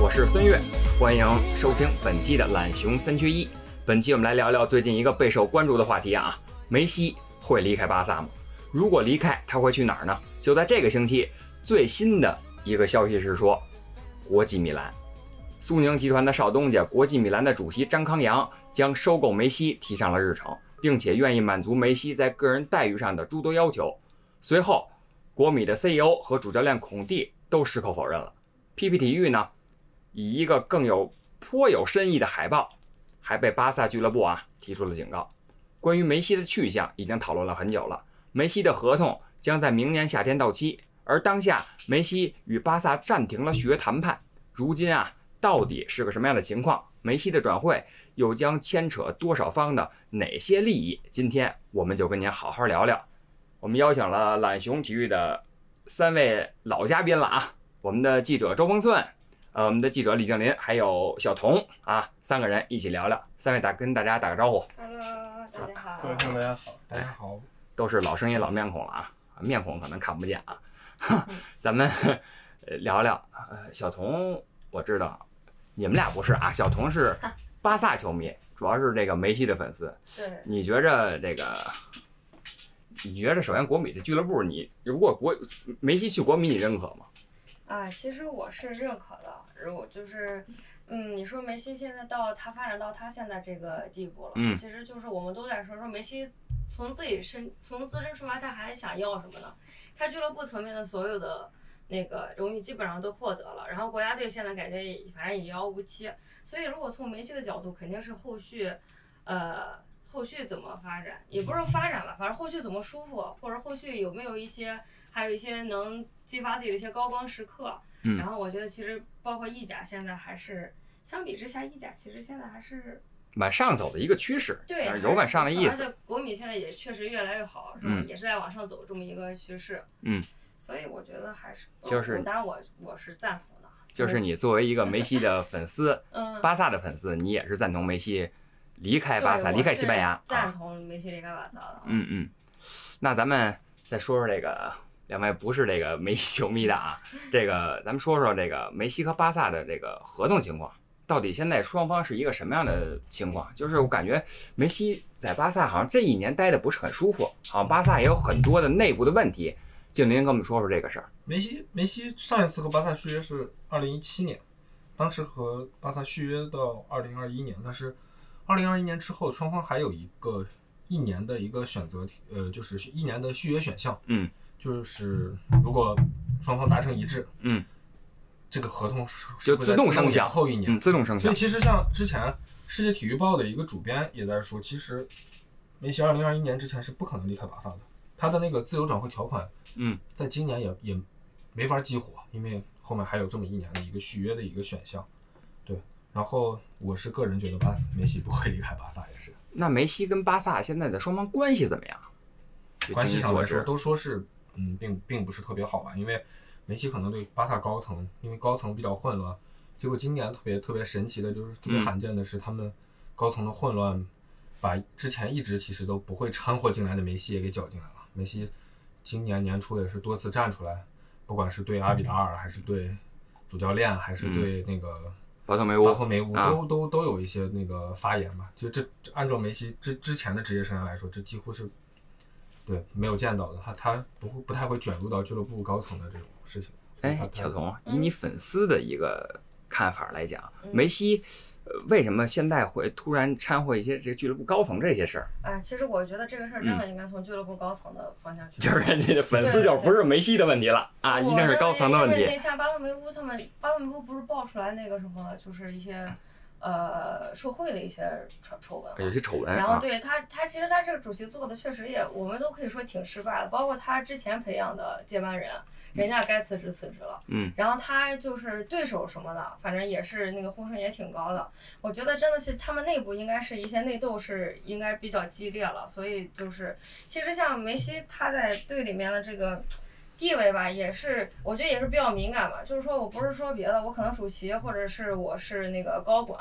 我是孙悦，欢迎收听本期的懒熊三缺一。本期我们来聊聊最近一个备受关注的话题啊，梅西会离开巴萨吗？如果离开，他会去哪儿呢？就在这个星期，最新的一个消息是说，国际米兰，苏宁集团的少东家国际米兰的主席张康阳将收购梅西提上了日程，并且愿意满足梅西在个人待遇上的诸多要求。随后，国米的 CEO 和主教练孔蒂都矢口否认了。PP 体育呢，以一个更有颇有深意的海报，还被巴萨俱乐部啊提出了警告。关于梅西的去向已经讨论了很久了，梅西的合同将在明年夏天到期，而当下梅西与巴萨暂停了续约谈判。如今啊，到底是个什么样的情况？梅西的转会又将牵扯多少方的哪些利益？今天我们就跟您好好聊聊。我们邀请了懒熊体育的三位老嘉宾了啊，我们的记者周峰寸，呃，我们的记者李静林，还有小童啊，三个人一起聊聊。三位打跟大家打个招呼，Hello，大家好。各位听众大家好，大家好，都是老声音老面孔了啊，面孔可能看不见啊。咱们呃聊聊，呃，小童我知道你们俩不是啊，小童是巴萨球迷，主要是这个梅西的粉丝。对，你觉着这个？你觉着首先国米这俱乐部，你如果国梅西去国米，你认可吗？啊，其实我是认可的。如果就是，嗯，你说梅西现在到他发展到他现在这个地步了，嗯其实就是我们都在说说梅西从自己身从自身出发，他还想要什么呢？他俱乐部层面的所有的那个荣誉基本上都获得了，然后国家队现在感觉也反正也遥遥无期，所以如果从梅西的角度，肯定是后续，呃。后续怎么发展，也不是说发展吧，反正后续怎么舒服，或者后续有没有一些，还有一些能激发自己的一些高光时刻。嗯然后我觉得其实包括意甲现在还是相比之下，意甲其实现在还是往上走的一个趋势，对呃有往上的意思。而且国米现在也确实越来越好，是吧？嗯也是在往上走这么一个趋势。嗯，所以我觉得还是就是我当然我我是赞同的。就是你作为一个梅西的粉丝，嗯，巴萨的粉丝，你也是赞同梅西离开巴萨，离开西班牙赞啊。同梅西离开巴萨的。嗯嗯，那咱们再说说这个两位不是这个梅西球迷的啊，这个咱们说说这个梅西和巴萨的这个合同情况，到底现在双方是一个什么样的情况？就是我感觉梅西在巴萨好像这一年待的不是很舒服，好像巴萨也有很多的内部的问题。静林跟我们说说这个事儿。梅西梅西上一次和巴萨续约是二零一七年，当时和巴萨续约到二零二一年，但是二零二一年之后，双方还有一个一年的一个选择题，呃，就是一年的续约选项，嗯，就是如果双方达成一致，嗯，这个合同是就自动生效后一年，嗯，自动生效所以。其实像之前世界体育报的一个主编也在说，其实梅西二零二一年之前是不可能离开巴萨的，他的那个自由转会条款，嗯，在今年也也没法激活，因为后面还有这么一年的一个续约的一个选项，对。然后我是个人觉得巴梅西不会离开巴萨，也是那梅西跟巴萨现在的双方关系怎么样？关系上来说都说是嗯，并并不是特别好吧，因为梅西可能对巴萨高层，因为高层比较混乱，结果今年特别特别神奇的就是特别嗯罕见的是他们高层的混乱，把之前一直其实都不会掺和进来的梅西也给搅进来了。梅西今年年初也是多次站出来，不管是对阿比达尔，还是对主教练，还是对那个巴巴托梅乌巴托梅乌，啊都都都有一些那个发言吧。就这这按照梅西之之前的职业生涯来说，这几乎是对没有见到的。他他不会不太会卷入到俱乐部高层的这种事情。哎，小童，以你粉丝的一个看法来讲，嗯梅西呃为什么现在会突然掺和一些这个俱乐部高层这些事儿？哎，其实我觉得这个事儿真的应该从俱乐部高层的方向去。嗯就是人家的粉丝就不是梅西的问题了啊，一定是高层的问题。那像巴托梅乌他们，巴托梅乌不是爆出来那个什么，就是一些呃受贿的一些丑丑闻嘛。有些丑闻然后啊，对他，他其实他这个主席做的确实也，我们都可以说挺失败的。包括他之前培养的接班人，人家该辞职辞职了，嗯，然后他就是对手什么的，反正也是那个呼声也挺高的。我觉得真的是他们内部应该是一些内斗是应该比较激烈了，所以就是其实像梅西他在队里面的这个。地位吧，也是我觉得也是比较敏感吧。就是说我不是说别的，我可能主席或者是我是那个高管，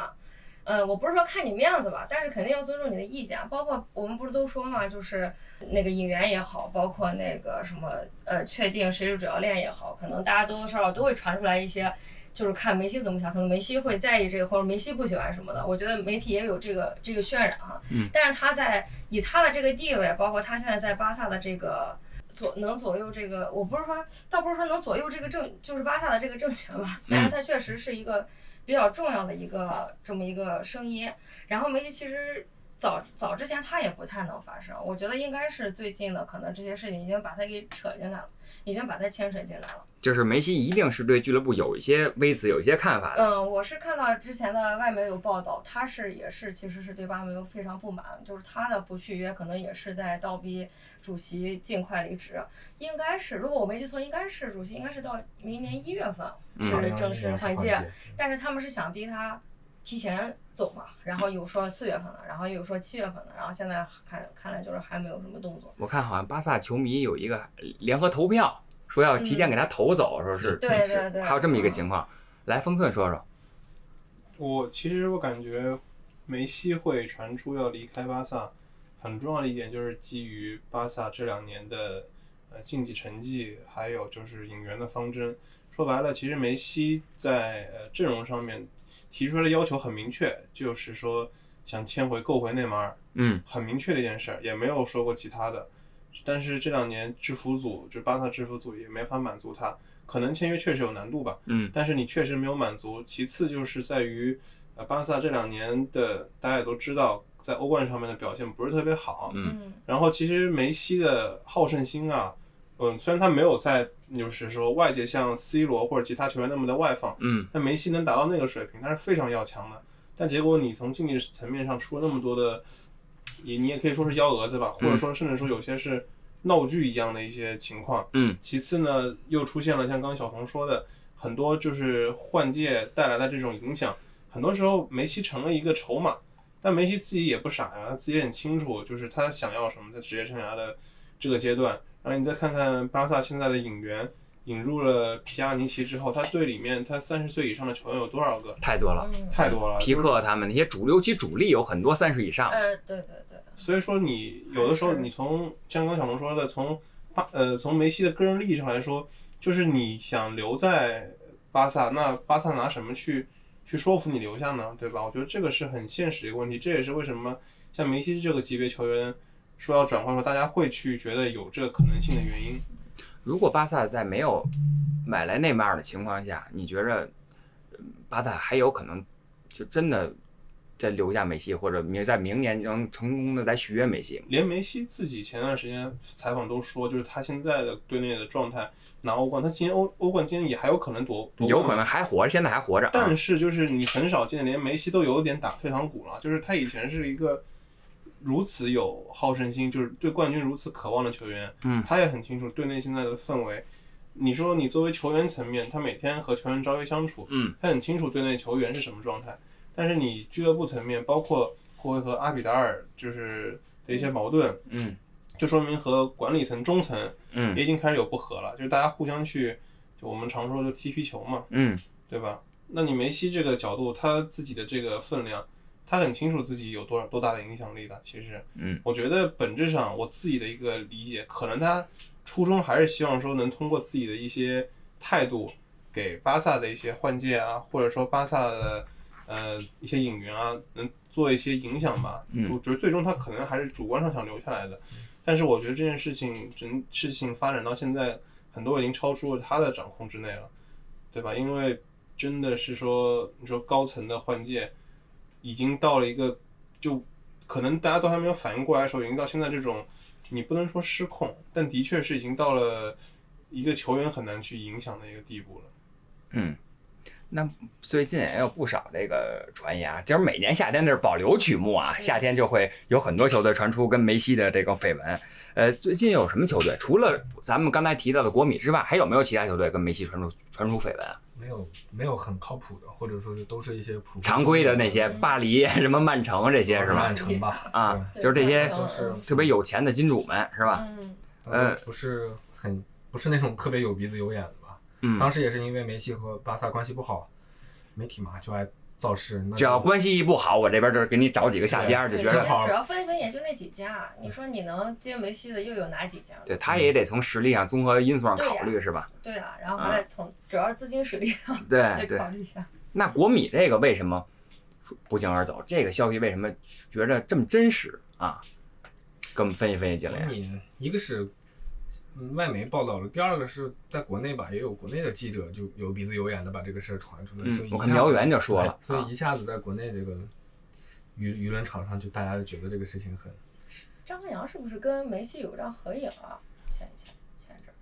嗯，我不是说看你面子吧，但是肯定要尊重你的意见。包括我们不是都说嘛，就是那个引援也好，包括那个什么呃，确定谁是主教练也好，可能大家多多少少都会传出来一些，就是看梅西怎么想，可能梅西会在意这个，或者梅西不喜欢什么的。我觉得媒体也有这个这个渲染哈。嗯。但是他在以他的这个地位，包括他现在在巴萨的这个。左能左右这个，我不是说，倒不是说能左右这个政，就是巴萨的这个政权吧，但是他确实是一个比较重要的一个这么一个声音。然后梅西其实早早之前他也不太能发声，我觉得应该是最近的，可能这些事情已经把他给扯进来了，已经把他牵扯进来了。就是梅西一定是对俱乐部有一些微词，有一些看法的。嗯，我是看到之前的外媒有报道，他是也是其实是对巴梅非常不满，就是他的不续约可能也是在倒逼主席尽快离职，应该是如果我没记错，应该是主席应该是到明年一月份嗯是正式换届，届，但是他们是想逼他提前走嘛，然后有说四月份的，然后又有说七月份的，然后现在看看来就是还没有什么动作。我看好像巴萨球迷有一个联合投票，说要提前给他投走，说是对对对还有这么一个情况。来，封寸说说，我其实我感觉梅西会传出要离开巴萨，很重要的一点就是基于巴萨这两年的呃竞技成绩，还有就是引援的方针。说白了，其实梅西在呃阵容上面提出来的要求很明确，就是说想签回购回内马尔，嗯，很明确的一件事儿，也没有说过其他的。但是这两年制服组，就巴萨制服组也没法满足他，可能签约确实有难度吧，嗯，但是你确实没有满足。其次就是在于，呃，巴萨这两年的大家也都知道，在欧冠上面的表现不是特别好，嗯嗯然后其实梅西的好胜心啊，嗯，虽然他没有在就是说外界像 C 罗或者其他球员那么的外放，嗯，但梅西能达到那个水平，他是非常要强的。但结果你从竞技层面上出了那么多的，也你也可以说是幺蛾子吧，或者说甚至说有些是闹剧一样的一些情况。嗯，其次呢，又出现了像刚刚小童说的很多就是换届带来的这种影响，很多时候梅西成了一个筹码，但梅西自己也不傻呀，他自己也很清楚，就是他想要什么在职业生涯的这个阶段。然后你再看看巴萨现在的引援，引入了皮亚尼奇之后，他队里面他三十岁以上的球员有多少个？太多了。嗯，太多了，皮克他们那些主流，其主力有很多三十以上。呃，对对对，所以说你有的时候你从像刚小龙说的，从巴呃从梅西的个人利益上来说，就是你想留在巴萨，那巴萨拿什么去去说服你留下呢？对吧？我觉得这个是很现实的一个问题，这也是为什么像梅西这个级别球员说要转换的时候，大家会去觉得有这个可能性的原因。如果巴萨在没有买来内马尔的情况下，你觉着巴萨还有可能就真的再留下梅西，或者明在明年能成功的再续约梅西？连梅西自己前段时间采访都说，就是他现在的队内的状态拿欧冠，他今年欧欧冠今年也还有可能夺夺有可能还活着，现在还活着啊但。是就是你很少见，连梅西都有点打退堂鼓了。就是他以前是一个如此有好胜心，就是对冠军如此渴望的球员。嗯，他也很清楚队内现在的氛围。你说你作为球员层面，他每天和球员朝夕相处，嗯，他很清楚队内球员是什么状态。但是你俱乐部层面，包括霍维和阿比达尔就是的一些矛盾，嗯就说明和管理层中层嗯也已经开始有不和了，就是大家互相去，就我们常说就踢皮球嘛，嗯对吧？那你梅西这个角度，他自己的这个分量，他很清楚自己有多少多大的影响力的。其实，嗯，我觉得本质上我自己的一个理解，可能他初衷还是希望说能通过自己的一些态度，给巴萨的一些换届啊，或者说巴萨的呃一些影员啊，能做一些影响吧。嗯我觉得最终他可能还是主观上想留下来的，但是我觉得这件事情整事情发展到现在，很多已经超出了他的掌控之内了，对吧？因为真的是说，你说高层的换届，已经到了一个就可能大家都还没有反应过来的时候，已经到现在这种，你不能说失控，但的确是已经到了一个球员很难去影响的一个地步了。嗯，那最近也有不少这个传言啊，就是每年夏天这是保留曲目啊，夏天就会有很多球队传出跟梅西的这个绯闻。呃，最近有什么球队？除了咱们刚才提到的国米之外，还有没有其他球队跟梅西传出传出绯闻啊？没有没有很靠谱的，或者说是都是一些普常规的那些巴黎、什么曼城这些是吧曼？城吧，啊，就是这些就是特别有钱的金主们是吧？嗯，呃不是很不是那种特别有鼻子有眼的吧。嗯，当时也是因为梅西和巴萨关系不好，媒体嘛就爱造势，那只要关系一不好，我这边就是给你找几个下家，就觉得好主要分一分也就那几家，你说你能接梅西的又有哪几家？对他也得从实力上、综合因素上考虑是吧？对啊，然后还得从主要是资金实力上对。考虑一下。那国米这个为什么不胫而走？这个消息为什么觉着这么真实啊？给我们分析分析，经理。国米一个是嗯外媒报道了，第二个是在国内吧，也有国内的记者就有鼻子有眼的把这个事儿传出来，所以嗯，我一下子看苗源就说了，所啊以一下子在国内这个舆舆论场上就大家就觉得这个事情很张博洋是不是跟梅西有张合影啊？前前前一阵儿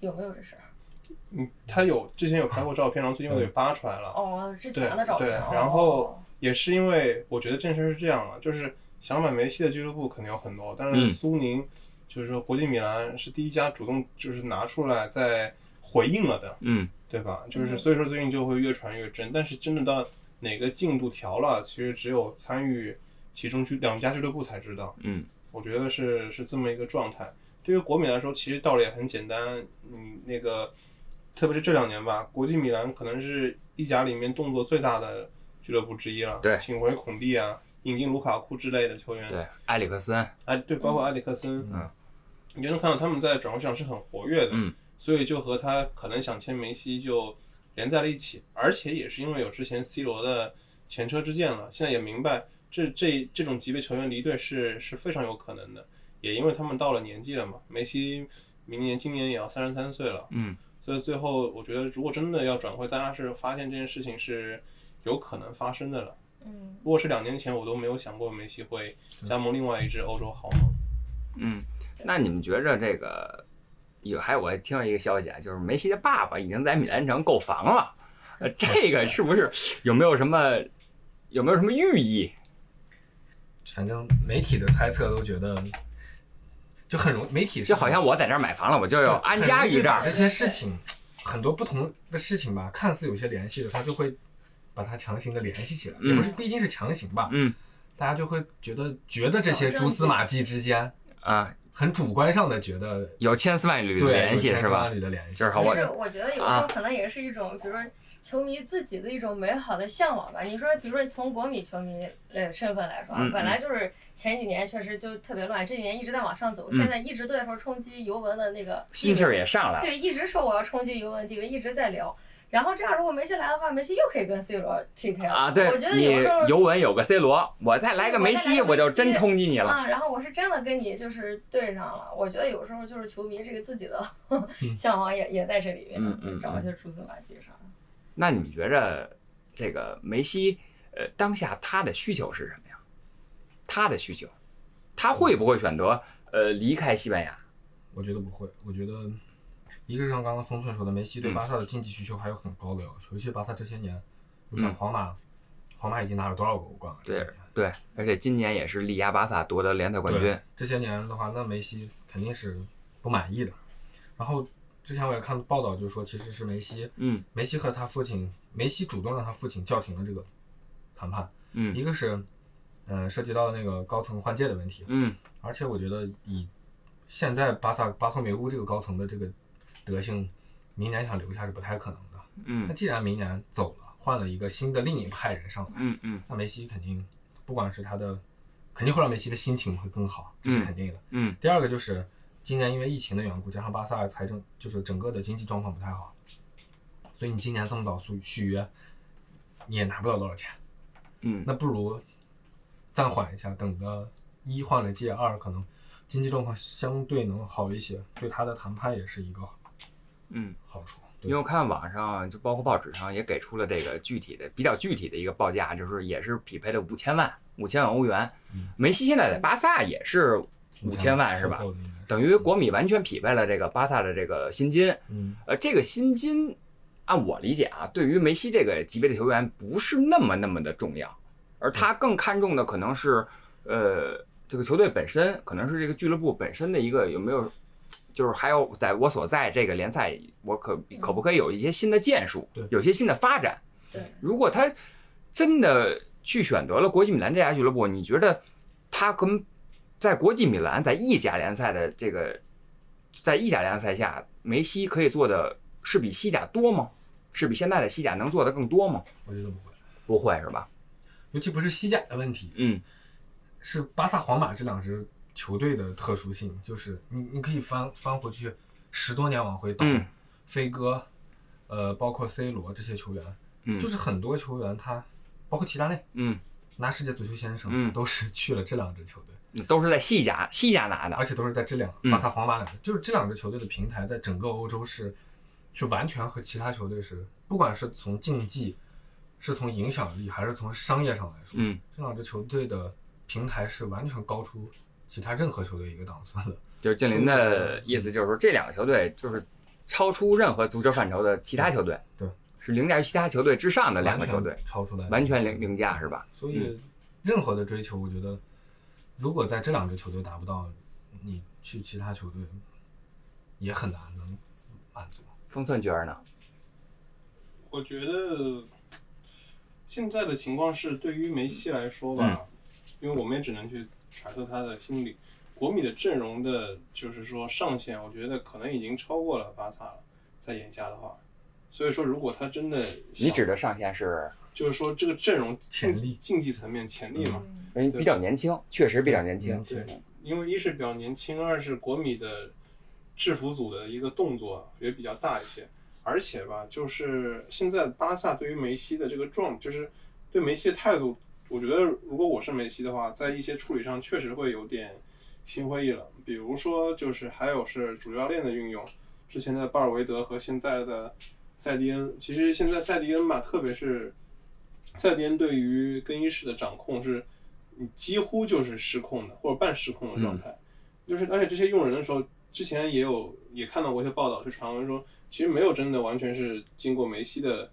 有没有这事儿？嗯，他有之前有拍过照片，然后最近又给扒出来了。哦，之前的照片。对哦然后也是因为我觉得这事儿是这样的，就是想买梅西的俱乐部肯定有很多，但嗯是苏宁就是说国际米兰是第一家主动就是拿出来在回应了的，嗯对吧？就是嗯所以说最近就会越传越真，但是真的到哪个进度条了，其实只有参与其中俱两家俱乐部才知道。嗯我觉得是是这么一个状态。对于国米来说，其实道理也很简单。你那个，特别是这两年吧，国际米兰可能是意甲里面动作最大的俱乐部之一了。对请回孔蒂啊，引进卢卡库之类的球员。对，埃里克森，哎，对，包括埃里克森，嗯，你就能看到他们在转会市场是很活跃的。嗯，所以就和他可能想签梅西就连在了一起，而且也是因为有之前 C 罗的前车之鉴了，现在也明白这这这种级别球员离队是是非常有可能的，也因为他们到了年纪了嘛，梅西明年今年也要三十三岁了，嗯，所以最后我觉得如果真的要转会，大家是发现这件事情是有可能发生的了。嗯，如果是两年前，我都没有想过梅西会加盟另外一支欧洲豪门。嗯，那你们觉着这个有？还有我还听到一个消息啊，就是梅西的爸爸已经在米兰城购房了，呃，这个是不是有没有什么有没有什么寓意？反正媒体的猜测都觉得就很容媒体就好像我在这儿买房了，我就要安家于这儿这。些事情很多不同的事情吧，看似有些联系的，它就会把它强行的联系起来，嗯也不是不一定是强行吧，嗯大家就会觉得觉得这些蛛丝马迹之间啊，很主观上的觉得有千丝万缕的联系是吧有千丝万？缕的联系，就是我就是我觉得有时啊候可能也是一种，比如说球迷自己的一种美好的向往吧。你说，比如说从国米球迷呃身份来说啊嗯，本来就是前几年确实就特别乱，这几年一直在往上走，嗯现在一直都在说冲击尤文的那个心气儿也上来了。对，一直说我要冲击尤文的地位，一直在聊。然后这样，如果梅西来的话，梅西又可以跟 C 罗 PK 了。啊，对我觉得你有时候尤文有个 C 罗，我再来个梅西，我就真冲击你了。啊，然后我是真的跟你就是对上了。我觉得有时候就是球迷这个自己的 向往也也在这里面，嗯嗯找一些蛛丝马迹啥的。那你们觉着这个梅西，呃，当下他的需求是什么呀？他的需求，他会不会选择呃离开西班牙？我觉得不会，我觉得一个是像刚刚封寸说的，梅西对嗯巴萨的竞技需求还有很高的要求，尤其巴萨这些年，你想嗯皇马，皇马已经拿了多少个欧冠了？对对，而且今年也是力压巴萨夺得联赛冠军。这些年的话，那梅西肯定是不满意的。然后之前我也看报道，就说其实是梅西，嗯梅西和他父亲，梅西主动让他父亲叫停了这个谈判。嗯一个是，嗯、涉及到那个高层换届的问题，嗯而且我觉得以现在巴萨巴托梅乌这个高层的这个德性，明年想留下是不太可能的。嗯那既然明年走了，换了一个新的另一派人上来，嗯嗯那梅西肯定不管是他的，肯定会让梅西的心情会更好，这是嗯肯定的。嗯第二个就是今年因为疫情的缘故，加上巴萨财政就是整个的经济状况不太好，所以你今年这么早续续约，你也拿不了多少钱。嗯那不如暂缓一下，等的一换了届，二可能经济状况相对能好一些，对他的谈判也是一个嗯。好处。因为我看网上就包括报纸上也给出了这个具体的、比较具体的一个报价，就是也是匹配了五千万，五千万欧元。梅西现在在巴萨也是五千万是吧？等于国米完全匹配了这个巴萨的这个薪金。嗯，呃，这个薪金按我理解啊，对于梅西这个级别的球员不是那么那么的重要，而他更看重的可能是呃这个球队本身，可能是这个俱乐部本身的一个有没有。就是还有，在我所在这个联赛，我可可不可以有一些新的建树对，有些新的发展？对，如果他真的去选择了国际米兰这家俱乐部，你觉得他跟在国际米兰在意甲联赛的这个在意甲联赛下，梅西可以做的是比西甲多吗？是比现在的西甲能做的更多吗？我觉得不会，不会是吧？尤其不是西甲的问题，嗯是巴萨、皇马这两支球队的特殊性，就是你你可以翻翻回去十多年往回倒，嗯。飞哥，呃，包括 C 罗这些球员，嗯。就是很多球员他，包括齐达内嗯，拿世界足球先生，嗯。都是去了这两支球队，都是在西甲西甲拿的。而。且都是在这两嗯。巴萨、皇马两支，就是这两支球队的平台在整个欧洲是是完全和其他球队是，不管是从竞技，是从影响力，还是从商业上来说，嗯，这两支球队的平台是完全高出其他任何球队一个档次的。就是静林的意思，就是说这两个球队就是超出任何足球范畴的其他球队，对，是凌驾于其他球队之上的两个球队超出来，完全凌凌驾是吧？所以，任何的追求，我觉得，如果在这两支球队达不到，你去其他球队也很难能满足。封寸觉得呢？我觉得现在的情况是，对于梅西来说吧，因为我们也只能去揣测他的心理。国米的阵容的，就是说上限，我觉得可能已经超过了巴萨了，在眼下的话。所以说，如果他真的你指的上限是就是说这个阵容潜力竞技层面潜力嘛，因为比较年轻，确实比较年轻对。因为一是比较年轻，二是国米的制服组的一个动作也比较大一些，而且吧，就是现在巴萨对于梅西的这个状，就是对梅西的态度，我觉得如果我是梅西的话，在一些处理上确实会有点心灰意冷。比如说，就是还有是主教练的运用，之前的巴尔维德和现在的塞蒂恩，其实现在塞蒂恩吧，特别是塞蒂恩对于更衣室的掌控是。你几乎就是失控的或者半失控的状态，就是而且这些用人的时候，之前也有也看到过一些报道，就传闻说，其实没有真的完全是经过梅西的，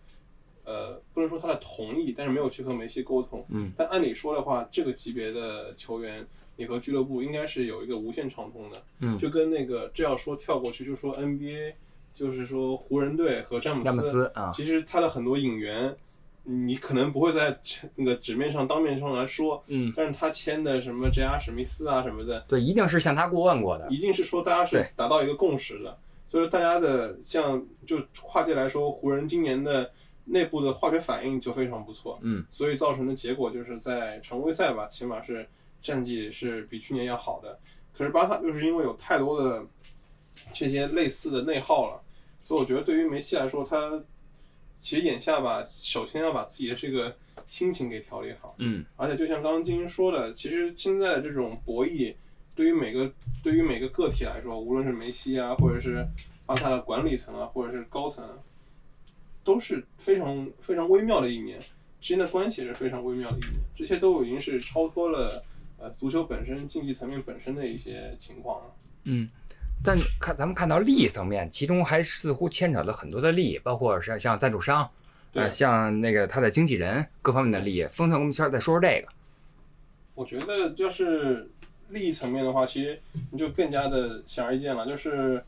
呃，不能说他的同意，但是没有去和梅西沟通。嗯。但按理说的话，这个级别的球员，你和俱乐部应该是有一个无限畅通的。嗯就跟那个这要说跳过去，就说 NBA，就是说湖人队和詹姆斯，詹姆斯啊，其实他的很多引援，你可能不会在那个纸面上当面上来说，嗯，但是他签的什么 J.R. 史密斯啊什么的，对，一定是向他过问过的。一定是说大家是达到一个共识的。所以大家的像就跨界来说，湖人今年的内部的化学反应就非常不错，嗯，所以造成的结果就是在常规赛吧，起码是战绩是比去年要好的。可是巴萨就是因为有太多的这些类似的内耗了，所以我觉得对于梅西来说，他其实眼下吧，首先要把自己的这个心情给调理好。嗯而且就像刚刚金英说的，其实现在的这种博弈，对于每个对于每个个体来说，无论是梅西啊，或者是巴萨的管理层啊，或者是高层啊，都是非常非常微妙的一年，之间的关系也是非常微妙的一年，这些都已经是超脱了呃足球本身竞技层面本身的一些情况了。嗯。但看咱们看到利益层面，其中还似乎牵扯了很多的利益，包括像像赞助商，对呃，像那个他的经纪人各方面的利益。封特，我们先再说说这个。我觉得就是利益层面的话，其实你就更加的显而易见了，就是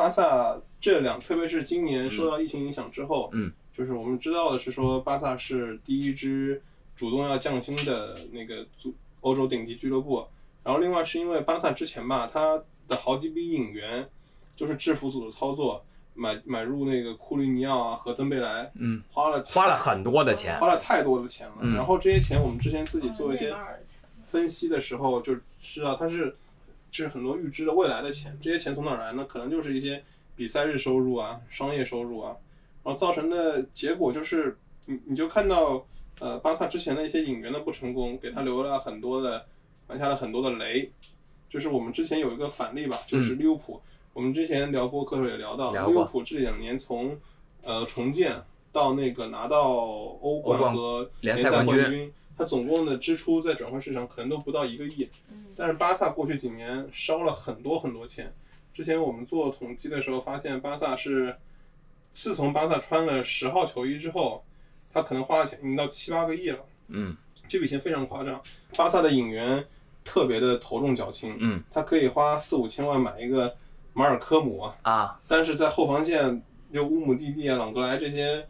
巴萨这两，特别是今年受到疫情影响之后，嗯，就是我们知道的是说巴萨是第一支主动要降薪的那个足欧洲顶级俱乐部，然后另外是因为巴萨之前吧，他的好几笔引援就是制服组的操作，买买入那个库利尼奥啊和登贝莱，嗯，花了花了很多的钱。花，了太多的钱了，嗯。然后这些钱我们之前自己做一些分析的时候就知道它是是很多预支的未来的钱，这些钱从哪儿来呢？可能就是一些比赛日收入啊、商业收入啊，然后造成的结果就是你你就看到呃巴萨之前的一些引援的不成功，给他留了很多的埋下了很多的雷。就是我们之前有一个反例吧，就是利物浦，我们之前聊播客的时候也聊到，利物浦这两年从呃重建到那个拿到欧欧冠冠和联赛冠军军，它总共的支出在转会市场可能都不到一个亿。但是巴萨过去几年烧了很多很多钱。之前我们做统计的时候发现，巴萨是自从巴萨穿了十号球衣之后，他可能花的钱已经到七八个亿了，嗯这笔钱非常夸张。巴萨的引援特别的头重脚轻，嗯他可以花四五千万买一个马尔科姆啊，啊，但是在后防线，就乌姆蒂蒂啊、朗格莱这些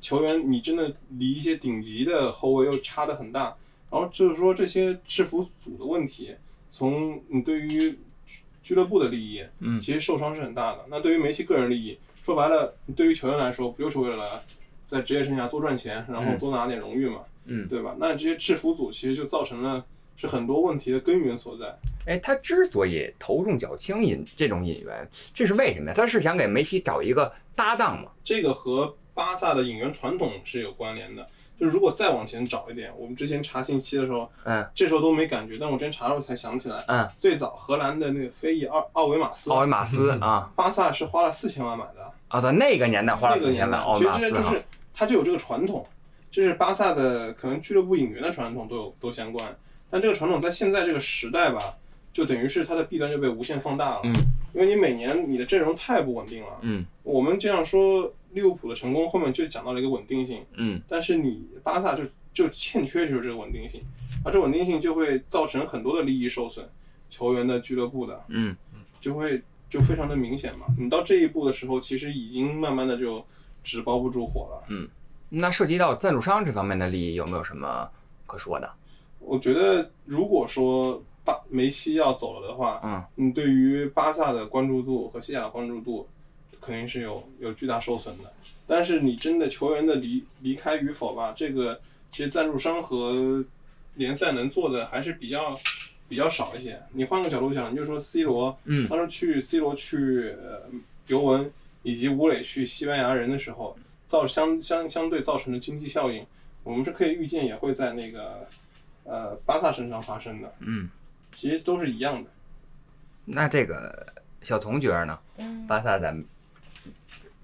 球员，你真的离一些顶级的后卫又差得很大。然后就是说这些制服组的问题，从你对于俱俱乐部的利益，嗯其实受伤是很大的。那对于梅西个人利益，说白了，对于球员来说，不就是为了在职业生涯多赚钱，然后嗯多拿点荣誉嘛，嗯，对吧？那这些制服组其实就造成了是很多问题的根源所在。哎，他之所以头重脚轻引这种引援，这是为什么呀？他是想给梅西找一个搭档嘛？这个和巴萨的引援传统是有关联的。就是如果再往前找一点，我们之前查信息的时候，嗯。这时候都没感觉，但我之前查的时候才想起来，嗯，最早荷兰的那个非裔奥奥维马斯，奥维马斯啊。巴萨是花了四千万买的，啊，在那个年代花了四千万，其实马斯哈这就是他就有这个传统，这是巴萨的可能俱乐部引援的传统都有都相关，但这个传统在现在这个时代吧，就等于是它的弊端就被无限放大了，嗯，因为你每年你的阵容太不稳定了，嗯。我们这样说利物浦的成功后面就讲到了一个稳定性。嗯但是你巴萨就就欠缺就是这个稳定性，而这稳定性就会造成很多的利益受损，球员的、俱乐部的，嗯，就会就非常的明显嘛。你到这一步的时候，其实已经慢慢的就纸包不住火了。嗯那涉及到赞助商这方面的利益，有没有什么可说的？我觉得如果说巴梅西要走了的话，嗯你，对于巴萨的关注度和西甲的关注度肯定是有有巨大受损的。但是你真的球员的离离开与否吧，这个其实赞助商和联赛能做的还是比较比较少一些。你换个角度想，你就说 C 罗，嗯当时去 C 罗去呃尤文以及吴磊去西班牙人的时候，造相相相对造成的经济效应，我们是可以预见也会在那个呃巴萨身上发生的，嗯，其实都是一样的。那这个小童觉得呢？嗯，巴萨咱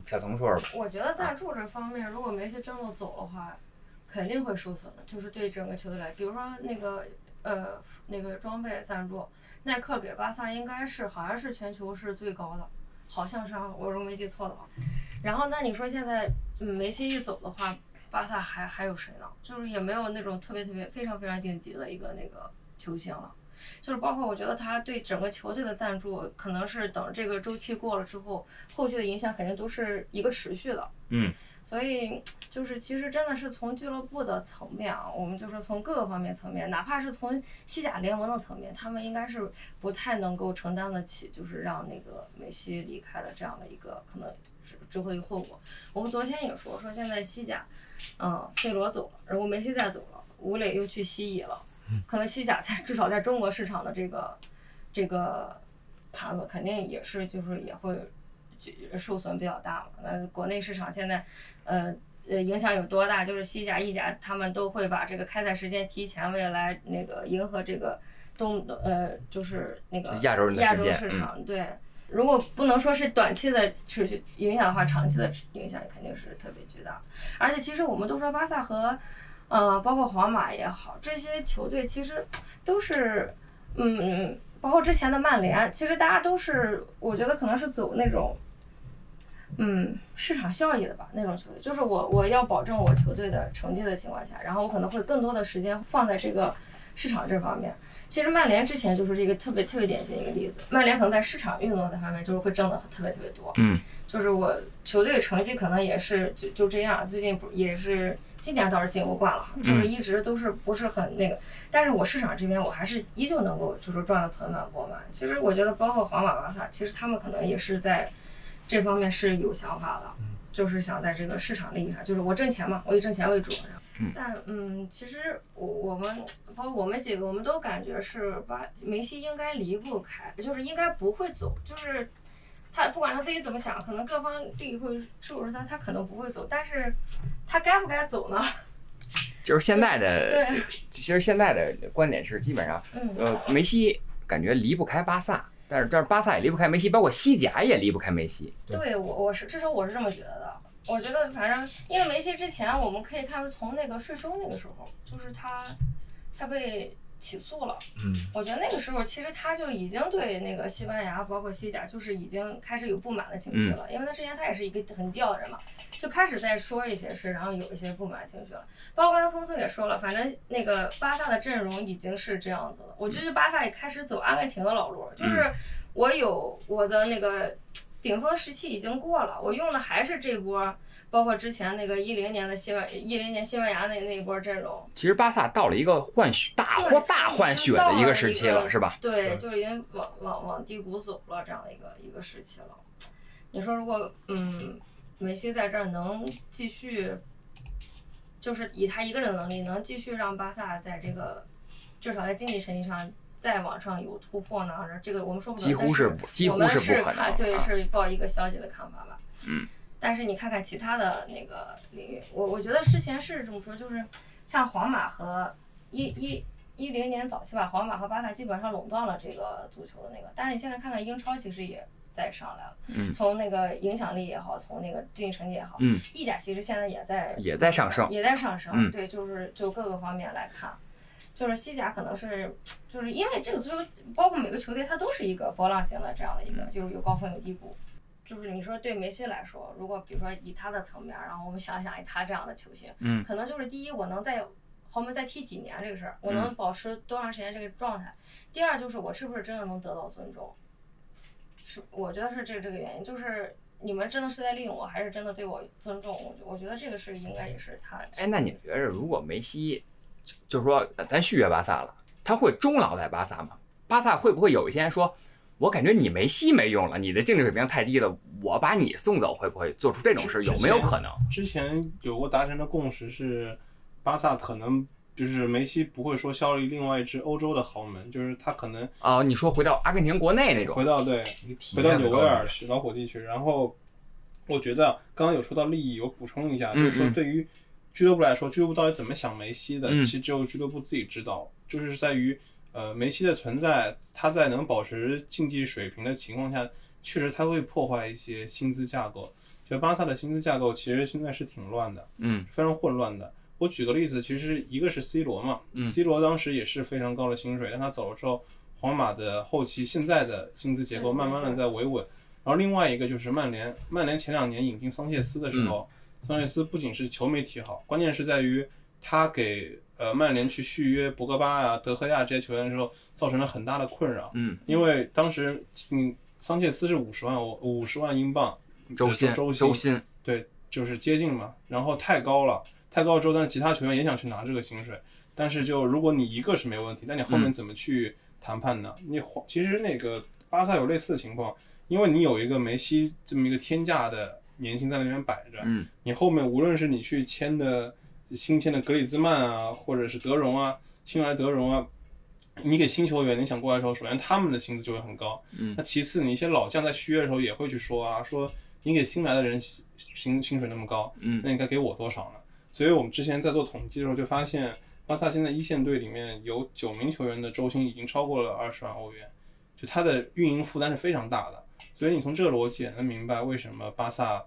小童说说吧。我觉得赞助这方面，如果梅西真的走的话，肯定会受损的，就是对整个球队来，比如说那个呃那个装备赞助，耐克给巴萨应该是好像是全球是最高的，好像是啊，我如果没记错的话。然后那你说现在嗯梅西一走的话，巴萨还还有谁呢？就是也没有那种特别特别非常非常顶级的一个那个球星了。就是包括我觉得他对整个球队的赞助，可能是等这个周期过了之后，后续的影响肯定都是一个持续的。嗯，所以就是其实真的是从俱乐部的层面啊，我们就是从各个方面层面，哪怕是从西甲联盟的层面，他们应该是不太能够承担得起，就是让那个梅西离开的这样的一个可能是之后的一个后果。我们昨天也说说现在西甲，嗯，C 罗走了，然后梅西再走了，吴磊又去西乙了，可能西甲在至少在中国市场的这个这个盘子肯定也是就是也会就受损比较大嘛。那国内市场现在，呃呃影响有多大？就是西甲、意甲他们都会把这个开赛时间提前，为了来那个迎合这个中呃就是那个亚洲亚洲市场，对。如果不能说是短期的持续影响的话，长期的影响肯定是特别巨大。而且其实我们都说巴萨和，呃，包括皇马也好，这些球队其实都是，嗯嗯，包括之前的曼联，其实大家都是，我觉得可能是走那种，嗯，市场效益的吧，那种球队，就是我我要保证我球队的成绩的情况下，然后我可能会更多的时间放在这个市场这方面。其实曼联之前就是一个特别特别典型的一个例子，曼联可能在市场运作这方面就是会挣的特别特别多。嗯，就是我球队成绩可能也是就就这样，最近不也是今年倒是进欧冠了，就是一直都是不是很那个，但是我市场这边我还是依旧能够就是赚的盆满钵满。其实我觉得包括皇马、巴萨，其实他们可能也是在这方面是有想法的，就是想在这个市场利益上，就是我挣钱嘛，我以挣钱为主。但嗯，其实我我们包括我们几个，我们都感觉是巴梅西应该离不开，就是应该不会走，就是他不管他自己怎么想，可能各方利益会促使他，他可能不会走，但是他该不该走呢？就是现在的，对，其实现在的观点是，基本上，嗯，呃，梅西感觉离不开巴萨，但是但是巴萨也离不开梅西，包括西甲也离不开梅西。对我我是至少我是这么觉得的。我觉得反正因为梅西之前我们可以看出，从那个税收那个时候，就是他他被起诉了。嗯，我觉得那个时候其实他就已经对那个西班牙包括西甲就是已经开始有不满的情绪了，因为他之前他也是一个很吊的人嘛，就开始在说一些事，然后有一些不满情绪了。包括刚才风速也说了，反正那个巴萨的阵容已经是这样子了。我觉得巴萨也开始走阿根廷的老路，就是我有我的那个顶峰时期已经过了，我用的还是这波。包括之前那个一零年的西班一零年西班牙那那一波阵容，其实巴萨到了一个换血大换大换血的一个时期了，了是吧？对，就是已经往往往低谷走了这样的一个一个时期了。你说如果嗯，梅西在这儿能继续，就是以他一个人的能力，能继续让巴萨在这个至少在经济成绩上再往上有突破呢？这个我们说不准，几乎是不几乎我们是不可能看对，啊是抱一个消极的看法吧。嗯。但是你看看其他的那个领域，我我觉得之前是这么说，就是像皇马和一一一零年早期吧，皇马和巴萨基本上垄断了这个足球的那个。但是你现在看看英超，其实也在上来了，嗯从那个影响力也好，从那个竞技成绩也好，嗯，意甲其实现在也在也在上升。也在上升。嗯对，就是就各个方面来看，就是西甲可能是就是因为这个足球，包括每个球队它都是一个波浪形的这样的一个，就是有高峰有低谷。就是你说对梅西来说，如果比如说以他的层面，然后我们想想以他这样的球星，嗯可能就是第一，我能在后面再踢几年这个事儿，我能保持多长时间这个状态。第二就是我是不是真的能得到尊重，是我觉得是这这个原因，就是你们真的是在利用我，还是真的对我尊重？我我觉得这个是应该也是他哎，那你们觉着如果梅西，就就是说呃咱续约巴萨了，他会终老在巴萨吗？巴萨会不会有一天说，我感觉你梅西没用了，你的竞技水平太低了，我把你送走，会不会做出这种事？之有没有可能？之前有过达成的共识是，巴萨可能就是梅西不会说效力另外一支欧洲的豪门，就是他可能啊、你说回到阿根廷国内那种回，到对回到纽维尔去老伙计去。然后我觉得刚刚有说到利益，我补充一下，嗯就是说嗯对于俱乐部来说，俱乐部到底怎么想梅西的，嗯其实只有俱乐部自己知道。就是在于呃梅西的存在，他在能保持竞技水平的情况下，确实他会破坏一些薪资架构。就巴萨的薪资架构其实现在是挺乱的。嗯非常混乱的。我举个例子，其实一个是 C 罗嘛、嗯 c 罗当时也是非常高的薪水，但他走了之后，皇马的后期现在的薪资结构慢慢的在维稳。然后另外一个就是曼联，曼联前两年引进桑切斯的时候，桑切斯不仅是球没踢好，关键是在于他给呃曼联去续约博格巴啊、德赫亚这些球员的时候，造成了很大的困扰。嗯，因为当时嗯桑切斯是五十万欧五十万英镑周薪周周薪，对，就是接近嘛，然后太高了，太高了之后，但是其他球员也想去拿这个薪水，但是就如果你一个是没问题，那你后面怎么去谈判呢？你其实那个巴萨有类似的情况，因为你有一个梅西这么一个天价的年薪在那边摆着，嗯，你后面无论是你去签的新签的格里兹曼啊，或者是德容啊，新来德容啊。你给新球员，你想过来的时候，首先他们的薪资就会很高，嗯那其次你一些老将在续约的时候也会去说啊，说你给新来的人薪薪薪水那么高，嗯那你该给我多少呢？所以我们之前在做统计的时候就发现，巴萨现在一线队里面有九名球员的周薪已经超过了二十万欧元，就他的运营负担是非常大的。所以你从这个逻辑也能明白为什么巴萨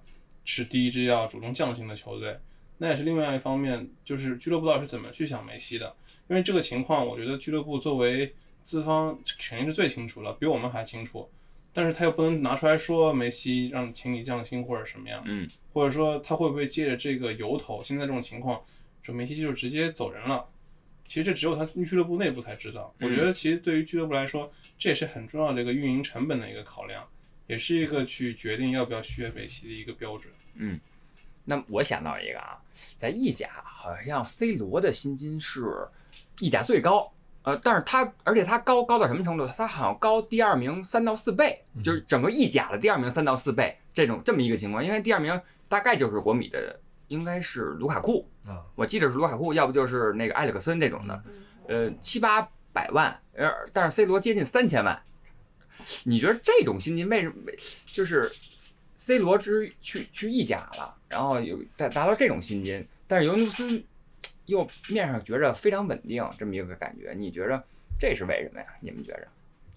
是第一支要主动降薪的球队。那也是另外一方面，就是俱乐部到底是怎么去想梅西的？因为这个情况，我觉得俱乐部作为资方肯定是最清楚了，比我们还清楚。但是他又不能拿出来说梅西让请你降薪或者什么样，嗯，或者说他会不会借着这个由头，现在这种情况，说梅西就直接走人了？其实这只有他俱乐部内部才知道。我觉得其实对于俱乐部来说，这也是很重要的一个运营成本的一个考量，也是一个去决定要不要续约梅西的一个标准。那我想到一个啊，在意甲好像 C 罗的薪金是意甲最高，呃，但是他而且他高高到什么程度？他好像高第二名三到四倍，就是整个意甲的第二名三到四倍这种这么一个情况。因为第二名大概就是国米的，应该是卢卡库，啊，我记得是卢卡库，要不就是那个埃里克森这种的，呃，七八百万，呃，但是 C 罗接近三千万。你觉得这种薪金为什么就是 C 罗之去去意甲了，然后有达达到这种薪金，但是尤文图斯又面上觉着非常稳定，这么一个感觉，你觉着这是为什么呀？你们觉着？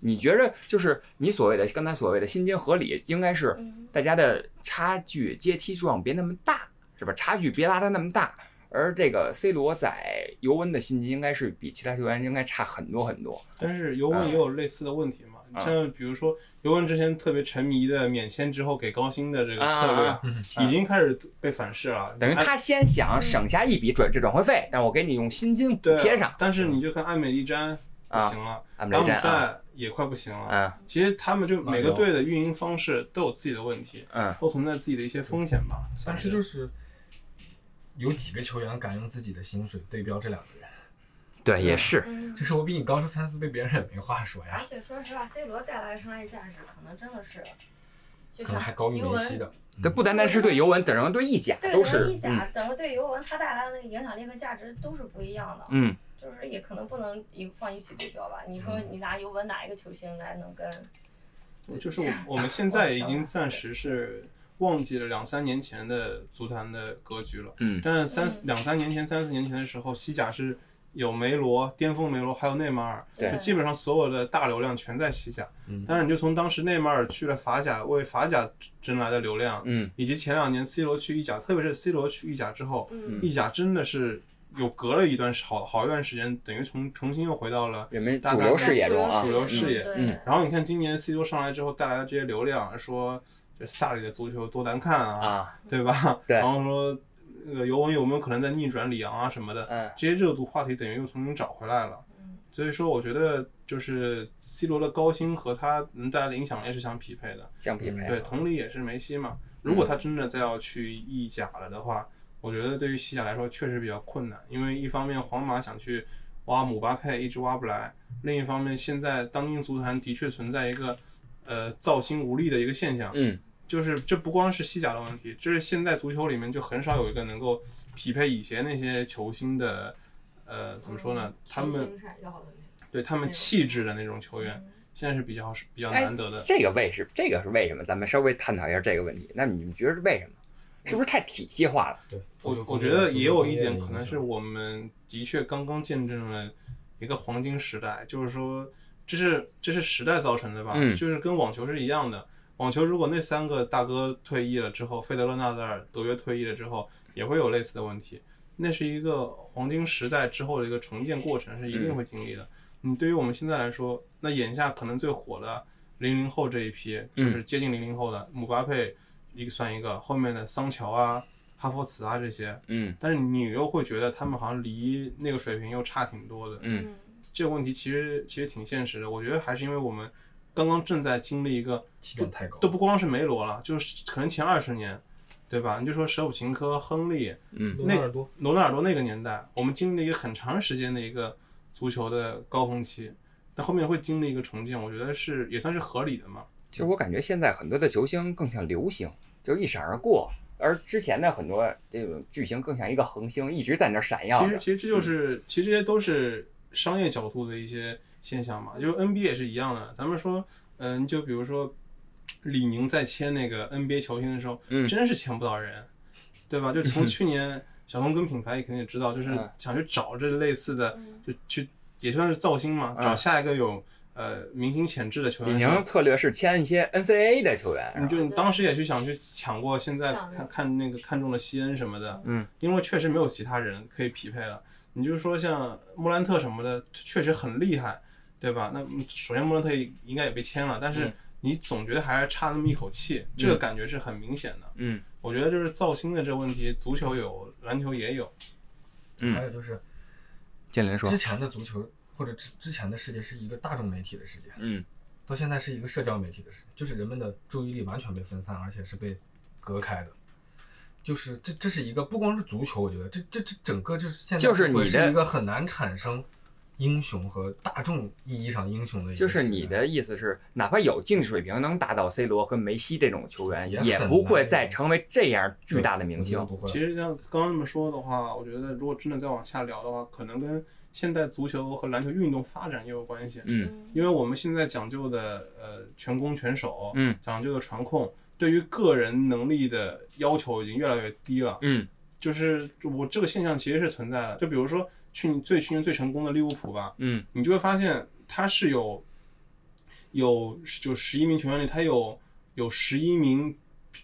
你觉着就是你所谓的刚才所谓的薪金合理，应该是嗯大家的差距阶梯状别那么大，是吧？差距别拉的那么大，而这个 C 罗在尤文的薪金应该是比其他球员应该差很多很多。但是尤文也有类似的问题像比如说尤文之前特别沉迷的免签之后给高薪的这个策略，啊已经开始被反噬了。等于他先想省下一笔转这转会费，但我给你用薪金贴上。但是你就看艾美利詹不啊行了，拉姆阿姆雷詹啊，塞也快不行了。嗯其实他们就每个队的运营方式都有自己的问题，嗯，都存在自己的一些风险吧。但是就是有几个球员敢用自己的薪水对标这两个人，对，也是。嗯，就是我比你高出三四倍，别人也没话说呀而，且说实话，C 罗带来的商业价值可能真的是，就像可能还高于梅西的。这不单单是对尤文，整个对意甲对整个都是意，甲，整个对尤文他带来的那个影响力和价值都是不一样的。嗯，就是也可能不能一放一起对标吧。你说你拿尤文哪一个球星来能跟？就是我 我们现在已经 暂时是忘记了两三年前的足坛的格局了。嗯但是三嗯两三年前、三四年前的时候，西甲是有梅罗、巅峰梅罗，还有内马尔，就基本上所有的大流量全在西甲。嗯但是你就从当时内马尔去了法甲，为法甲争来的流量，嗯，以及前两年 C 罗去意甲，特别是 C 罗去意甲之后，嗯意甲真的是有隔了一段好好一段时间，等于重重新又回到了。人们主流视野中啊主，流视野嗯然后你看今年 C 罗上来之后带来的这些流量，说这萨里的足球多难看啊，啊，对吧？对然后说那个尤文有没有可能在逆转里昂啊什么的，嗯这些热度话题等于又重新找回来了。嗯所以说，我觉得就是 C 罗的高薪和他能带来的影响力是相匹配的。相匹配。对，同理也是梅西嘛。如果他真的再要去意甲了的话，我觉得对于西甲来说确实比较困难，因为一方面皇马想去挖姆巴佩，一直挖不来；另一方面，现在当今足坛的确存在一个呃造星无力的一个现象，嗯，就是这不光是西甲的问题，这是现在足球里面就很少有一个能够匹配以前那些球星的，呃，怎么说呢？他们对他们气质的那种球员，现在是比较比较哎难得的。这个为是这个是为什么？咱们稍微探讨一下这个问题。那你们觉得是为什么？是不是太体系化了？对，我我觉得也有一点可能是我们的确刚刚见证了一个黄金时代，就是说这是这是时代造成的吧，嗯就是跟网球是一样的。网球如果那三个大哥退役了之后，费德勒、纳达尔、德约退役了之后，也会有类似的问题。那是一个黄金时代之后的一个重建过程，是一定会经历的。你对于我们现在来说，那眼下可能最火的零零后这一批，就是接近零零后的姆巴佩，一个算一个，后面的桑乔啊、哈弗茨啊这些，嗯但是你又会觉得他们好像离那个水平又差挺多的。嗯这个问题其实其实挺现实的，我觉得还是因为我们刚刚正在经历一个，起点太高，都不光是梅罗了，就是可能前二十年，对吧？你就说舍甫琴科、亨利、嗯罗纳尔多，罗纳尔多那个年代，我们经历了一个很长时间的一个足球的高峰期，那后面会经历一个重建，我觉得是也算是合理的嘛。其实我感觉现在很多的球星更像流星，就是一闪而过，而之前的很多这种巨星更像一个恒星，一直在那闪耀。其实其实这就是，其实这些都是商业角度的一些现象嘛。就 NBA 也是一样的，咱们说，嗯、就比如说李宁在签那个 NBA 球星的时候，嗯真是签不到人，对吧？就从 去年小东跟品牌你肯定也知道，就是嗯想去找这类似的，就去也算是造星嘛，嗯找下一个有呃明星潜质的球员的时候。宁策略是签一些 NCAA 的球员，你就你当时也去想去抢过，现在看看那个看中了西恩什么的，嗯，因为确实没有其他人可以匹配了。你就说像莫兰特什么的，确实很厉害，对吧？那嗯首先莫兰特应该也被签了，但是嗯你总觉得还是差那么一口气，这个感觉是很明显的。嗯我觉得就是造星的这个问题，足球有，篮球也有。嗯还有就是建林说之，前的足球或者之之前的世界是一个大众媒体的世界，嗯到现在是一个社交媒体的世界，就是人们的注意力完全被分散，而且是被隔开的。就是这这是一个不光是足球，我觉得这这这整个就是现在就是你是一个很难产生英雄和大众意义上英雄的一个就是你的意思是，哪怕有竞技水平能达到 C 罗和梅西这种球员，也也不会再成为这样巨大的明星其实像刚刚这么说的话，我觉得如果真的再往下聊的话，可能跟现代足球和篮球运动发展也有关系。嗯因为我们现在讲究的呃全攻全守，嗯，讲究的传控，对于个人能力的要求已经越来越低了。嗯就是我这个现象其实是存在的。就比如说去年最去年最成功的利物浦吧，嗯你就会发现他是有有就十一名球员里，他有有十一名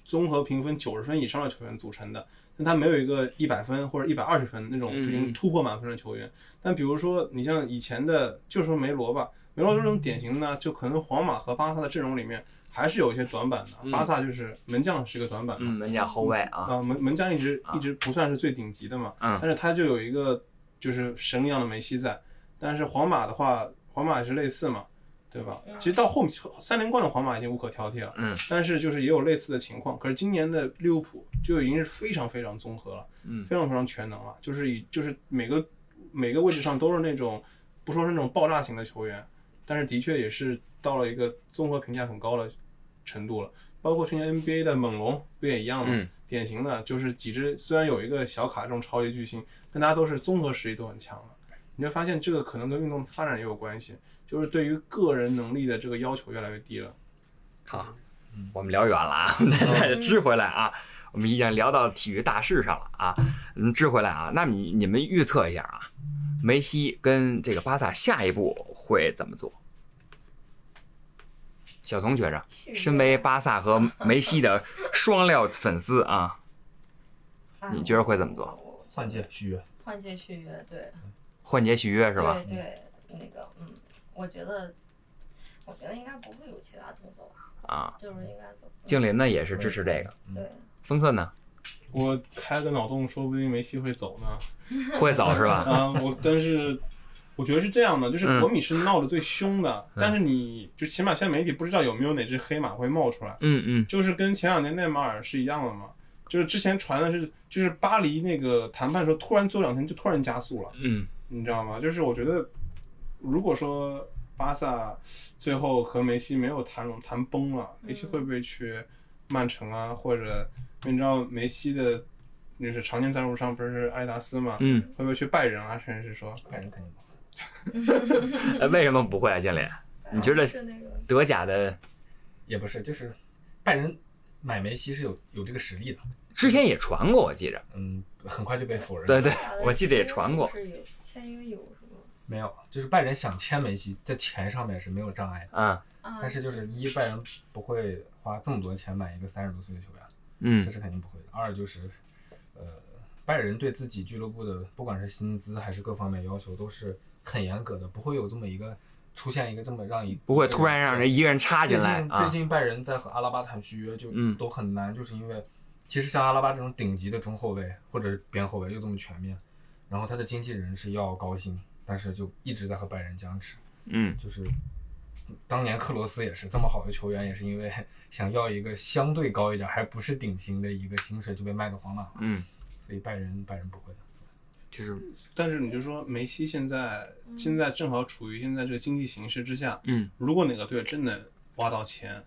综合评分九十分以上的球员组成的。但他没有一个一百分或者一百二十分那种已经突破满分的球员。但比如说你像以前的，就说梅罗吧，梅罗这种典型的呢，就可能皇马和巴萨的阵容里面还是有一些短板的。嗯巴萨就是门将是个短板嘛，嗯，门将后卫啊，啊，门门将一直啊一直不算是最顶级的嘛，嗯但是他就有一个就是神一样的梅西在，但是皇马的话，皇马也是类似嘛，对吧？其实到后面三连冠的皇马已经无可挑剔了，嗯，但是就是也有类似的情况，可是今年的利物浦就已经是非常非常综合了，嗯非常非常全能了，就是以就是每个每个位置上都是那种不说是那种爆炸型的球员，但是的确也是到了一个综合评价很高的程度了。包括去年 NBA 的猛龙不也一样吗？嗯典型的就是几支虽然有一个小卡这种超级巨星，但大家都是综合实力都很强的。你会发现这个可能跟运动发展也有关系，就是对于个人能力的这个要求越来越低了。好，我们聊远了啊，我们再支回来啊，我们已经聊到体育大事上了啊，嗯，支回来啊，那你你们预测一下啊，梅西跟这个巴萨下一步会怎么做？小童觉着，身为巴萨和梅西的双料粉丝啊，你觉得会怎么做？换届续约，换届续约，对，换届续约是吧？对对，那个，嗯，我觉得，我觉得应该不会有其他动作吧，啊，就是应该走。静林呢也是支持这个，对，丰特呢我开个脑洞，说不定梅西会走呢。会走是吧？啊，我但是我觉得是这样的，就是嗯国米是闹得最凶的，但是你就起码现在媒体不知道有没有哪只黑马会冒出来，嗯嗯就是跟前两年内马尔是一样的嘛。就是之前传的是，就是巴黎那个谈判的时候，突然做两天就突然加速了，嗯你知道吗？就是我觉得，如果说巴萨最后和梅西没有谈拢谈崩了，梅西会不会去曼城啊？或者你知道梅西的，就是常年赞助商不是阿迪达斯嘛？嗯，会不会去拜仁啊？甚至是说，拜仁肯定不会。呃为什么不会啊，静林？你觉得是那个德甲的也不是，就是拜仁买梅西是有有这个实力的，之前也传过，我记着。嗯，很快就被否认。对对，我记得也传过。是有签约有什么？没有，就是拜仁想签梅西，在钱上面是没有障碍的，嗯啊但是就是一拜仁不会花这么多钱买一个三十多岁的球员，嗯这嗯是肯定不会的。二就是，呃，拜仁对自己俱乐部的不管是薪资还是各方面要求都是很严格的，不会有这么一个出现一个这么让一不会突然让人一个人插进来最近最。近拜仁在和阿拉巴谈续约就嗯都很难，就是因为其实像阿拉巴这种顶级的中后卫或者是边后卫又这么全面，然后他的经纪人是要高薪，但是就一直在和拜仁僵持。嗯就是当年克罗斯也是这么好的球员，也是因为想要一个相对高一点，还不是顶薪的一个薪水，就被卖到皇马。嗯，所以拜仁拜仁不会的。就是但是你就说梅西现在现在正好处于现在这个经济形势之下，嗯，如果哪个队真能挖到钱，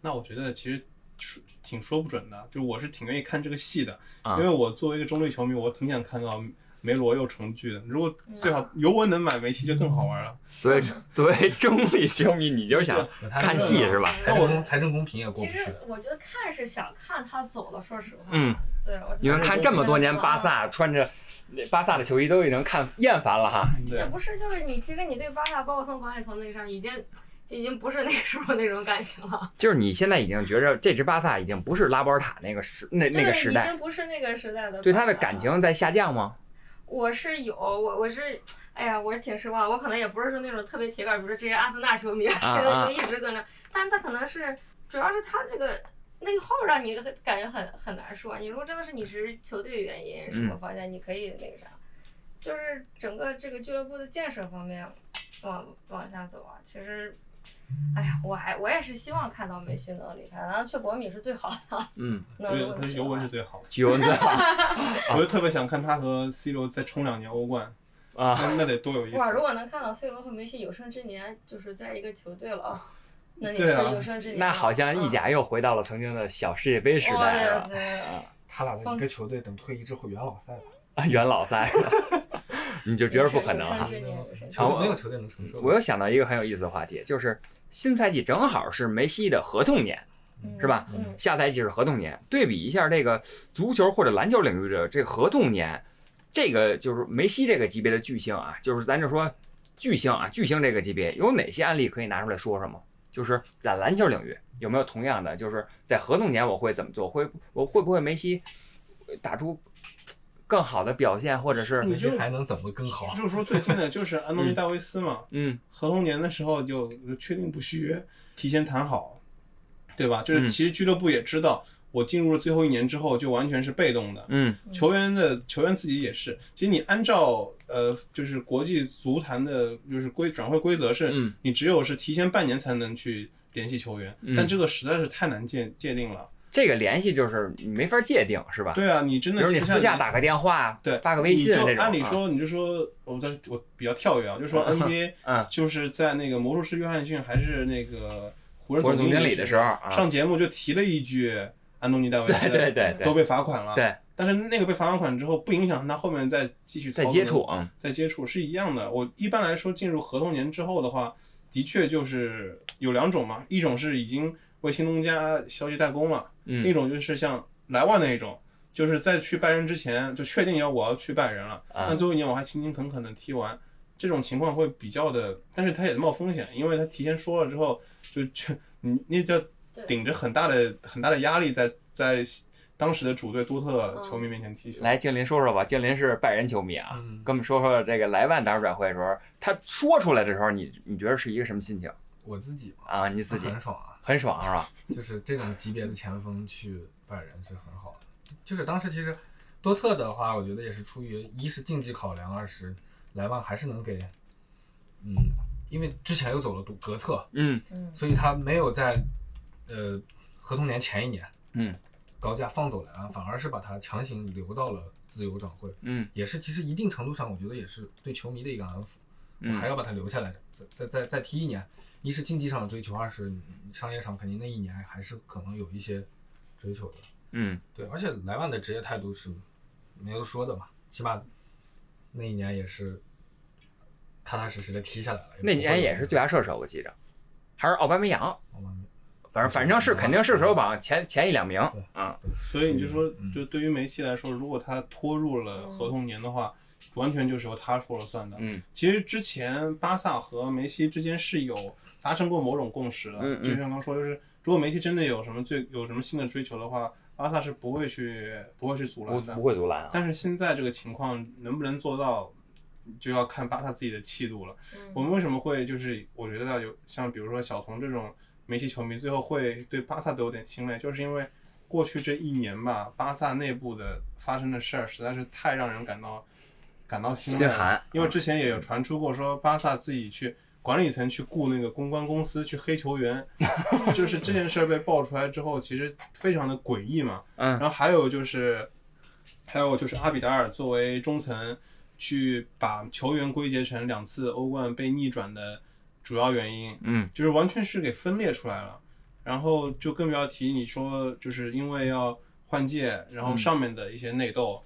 那我觉得其实说挺说不准的。就我是挺愿意看这个戏的，啊因为我作为一个中立球迷，我挺想看到梅罗又重聚的。如果最好尤文能买梅西，就更好玩了。作为 作为中立球迷，你就想 看戏是吧？财政公财政公平也过其实不去。我觉得看是想看他走了，说实话。嗯，对，我你们看这么多年巴萨穿着巴萨的球衣都已经看厌烦了哈。也不是，就是你其实你对巴萨，包括从管理层那上，已经已经不是那个时候那种感情了。就是你现在已经觉着这支巴萨已经不是拉波尔塔那个时那那个已时代，已经不是那个时代的。对他的感，情在下降吗？我是有，我我是，哎呀，我是挺失望。我可能也不是说那种特别铁杆，比如说这些阿森纳球迷，谁啊的就一直跟着，但他可能是主要是他这个。内耗让你很感觉很很难说啊！你如果真的是你是球队原因什么嗯方向，你可以那个啥，就是整个这个俱乐部的建设方面往往下走啊。其实，哎呀，我还我也是希望看到梅西能离开，然后去国米是最好的。嗯，能如果对，去尤文是最好的。尤文最好 我就特别想看他和 C 罗再冲两年欧冠，啊。那那得多有意思。哇，如果能看到 C 罗和梅西有生之年就是在一个球队了啊，那也对啊是有生之年了。那好像意甲又回到了曾经的小世界杯时嗯代是吧？哇对 他俩在一个球队，等退役之后元老赛吧。啊，元老赛，你就觉得不可能哈球年好队没有球队能承受。我又想到一个很有意思的话题，就是新赛季正好是梅西的合同年，是吧？嗯，下赛季是合同年，对比一下这个足球或者篮球领域的这个合同年，这个就是梅西这个级别的巨星啊，就是咱就说巨星啊，巨星这个级别有哪些案例可以拿出来说说吗？就是在篮球领域有没有同样的，就是在合同年我会怎么做？会我会不会梅西打出更好的表现，或者是梅西还能怎么更好？就是说最近的就是安东尼戴维斯嘛，嗯合同年的时候就就确定不续约，提前谈好，对吧？就是嗯其实俱乐部也知道，我进入了最后一年之后就完全是被动的，嗯球员的球员自己也是，其实你按照呃，就是国际足坛的，就是规转会规则是，嗯你只有是提前半年才能去联系球员，嗯但这个实在是太难界界定了。这个联系就是你没法界定，是吧？对啊，你真的比如你私下打个电话，对发个微信你就这种，啊，按理说，你就说，我在我比较跳跃啊，就说 NBA，嗯就是在那个魔术师约翰逊还是那个湖人总经理理的时候啊，上节目就提了一句安东尼戴维斯，对对对对都被罚款了。对，但是那个被罚完款之后，不影响他后面再继续再接触，啊再接触是一样的。我一般来说进入合同年之后的话，的确就是有两种嘛，一种是已经为新东家消极代工了，另一嗯种就是像莱万那一种，就是在去拜仁之前就确定要我要去拜仁了，啊那最后一年我还勤勤恳恳的踢完。这种情况会比较的，但是他也冒风险，因为他提前说了之后，就就你你得顶着很大的很大的压力在在当时的主队多特球迷面前踢球。来，静林说说吧。静林是拜仁球迷啊，嗯跟我们说说这个莱万当时转会的时候，他说出来的时候，你你觉得是一个什么心情我自己，啊？你自己很爽啊，很爽是吧？就是这种级别的前锋去拜仁是很好的。就是当时其实多特的话，我觉得也是出于一是竞技考量，二是莱万还是能给，嗯，因为之前又走了独格策，嗯所以他没有在呃合同年前一年，嗯，高价放走莱万，反而是把他强行留到了自由转会，嗯也是其实一定程度上，我觉得也是对球迷的一个安抚。我嗯还要把他留下来，再再再再踢一年。一是竞技上的追求，二是商业上肯定那一年还是可能有一些追求的。嗯对，而且莱万的职业态度是没有说的嘛，起码那一年也是踏踏实实的踢下来了。那年也是最佳射手，我记着，还是奥巴梅扬，反正反正是肯定是首榜前前一两名啊。所以你就说嗯，就对于梅西来说，如果他拖入了合同年的话，完全就是由他说了算的。嗯其实之前巴萨和梅西之间是有达成过某种共识的，嗯嗯就像刚说，就是如果梅西真的有什么最有什么新的追求的话，巴萨是不会去不会去阻不拦的不。会阻拦啊。但是现在这个情况能不能做到，就要看巴萨自己的气度了。我们为什么会就是我觉得有像比如说小童这种梅西球迷，最后会对巴萨都有点心累，就是因为过去这一年吧，巴萨内部的发生的事儿实在是太让人感到感到心累了。心寒，因为之前也有传出过说巴萨自己去管理层去雇那个公关公司去黑球员，就是这件事儿被爆出来之后，其实非常的诡异嘛。嗯然后还有就是，还有就是阿比达尔作为中层，去把球员归结成两次欧冠被逆转的主要原因，嗯。就是完全是给分裂出来了。然后就更不要提你说，就是因为要换届，然后上面的一些内斗，